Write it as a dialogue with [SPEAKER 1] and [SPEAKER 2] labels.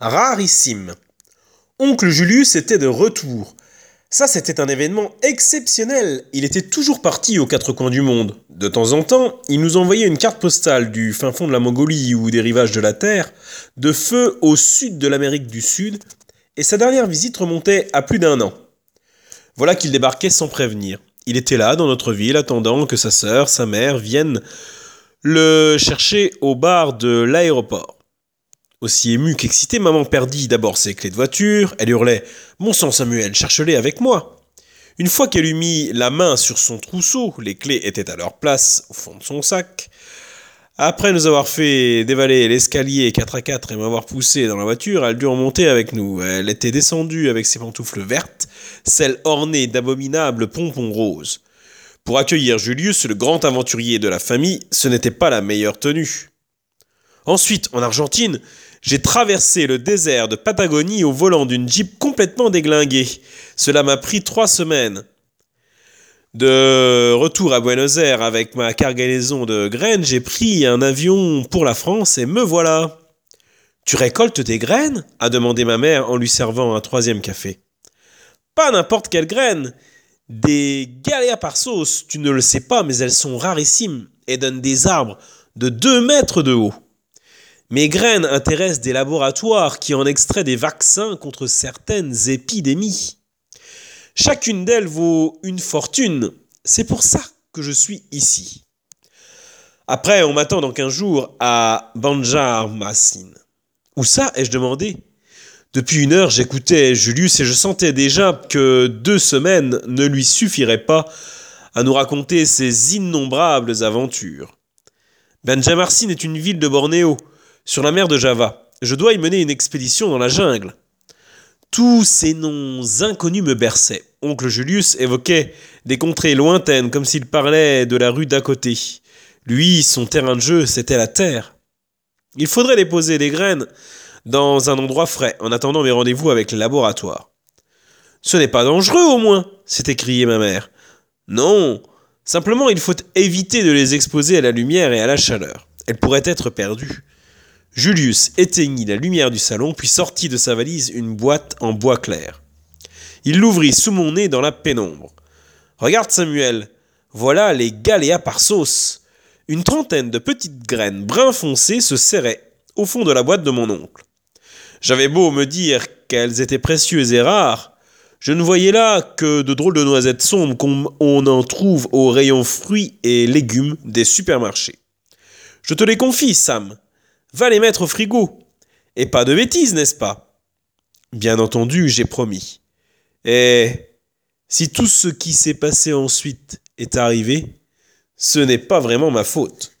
[SPEAKER 1] Rarissime. Oncle Julius était de retour. Ça, c'était un événement exceptionnel. Il était toujours parti aux quatre coins du monde. De temps en temps, il nous envoyait une carte postale du fin fond de la Mongolie ou des rivages de la Terre, de feu au sud de l'Amérique du Sud, et sa dernière visite remontait à plus d'un an. Voilà qu'il débarquait sans prévenir. Il était là, dans notre ville, attendant que sa sœur, sa mère viennent le chercher au bar de l'aéroport. Aussi émue qu'excitée, maman perdit d'abord ses clés de voiture. Elle hurlait Mon sang, Samuel, cherche-les avec moi. Une fois qu'elle eut mis la main sur son trousseau, les clés étaient à leur place au fond de son sac. Après nous avoir fait dévaler l'escalier 4 à 4 et m'avoir poussé dans la voiture, elle dut remonter avec nous. Elle était descendue avec ses pantoufles vertes, celles ornées d'abominables pompons roses. Pour accueillir Julius, le grand aventurier de la famille, ce n'était pas la meilleure tenue. Ensuite, en Argentine, j'ai traversé le désert de Patagonie au volant d'une Jeep complètement déglinguée. Cela m'a pris trois semaines. De retour à Buenos Aires avec ma cargaison de graines, j'ai pris un avion pour la France et me voilà. Tu récoltes des graines? a demandé ma mère en lui servant un troisième café. Pas n'importe quelle graine. Des galéas par sauce, tu ne le sais pas, mais elles sont rarissimes et donnent des arbres de deux mètres de haut. Mes graines intéressent des laboratoires qui en extraient des vaccins contre certaines épidémies. Chacune d'elles vaut une fortune. C'est pour ça que je suis ici. Après, on m'attend dans quinze jours à Banjarmasin. Où ça ai-je demandé? Depuis une heure, j'écoutais Julius et je sentais déjà que deux semaines ne lui suffiraient pas à nous raconter ses innombrables aventures. Banjarmasin est une ville de Bornéo sur la mer de Java. Je dois y mener une expédition dans la jungle. Tous ces noms inconnus me berçaient. Oncle Julius évoquait des contrées lointaines comme s'il parlait de la rue d'à côté. Lui, son terrain de jeu, c'était la terre. Il faudrait déposer les graines dans un endroit frais en attendant mes rendez-vous avec le laboratoire. Ce n'est pas dangereux au moins, s'est écriée ma mère. Non, simplement il faut éviter de les exposer à la lumière et à la chaleur. Elles pourraient être perdues. Julius éteignit la lumière du salon, puis sortit de sa valise une boîte en bois clair. Il l'ouvrit sous mon nez dans la pénombre. Regarde, Samuel, voilà les galéas par sauce. Une trentaine de petites graines brun foncé se serraient au fond de la boîte de mon oncle. J'avais beau me dire qu'elles étaient précieuses et rares, je ne voyais là que de drôles de noisettes sombres comme on en trouve aux rayons fruits et légumes des supermarchés. Je te les confie, Sam, Va les mettre au frigo. Et pas de bêtises, n'est-ce pas? Bien entendu, j'ai promis. Et si tout ce qui s'est passé ensuite est arrivé, ce n'est pas vraiment ma faute.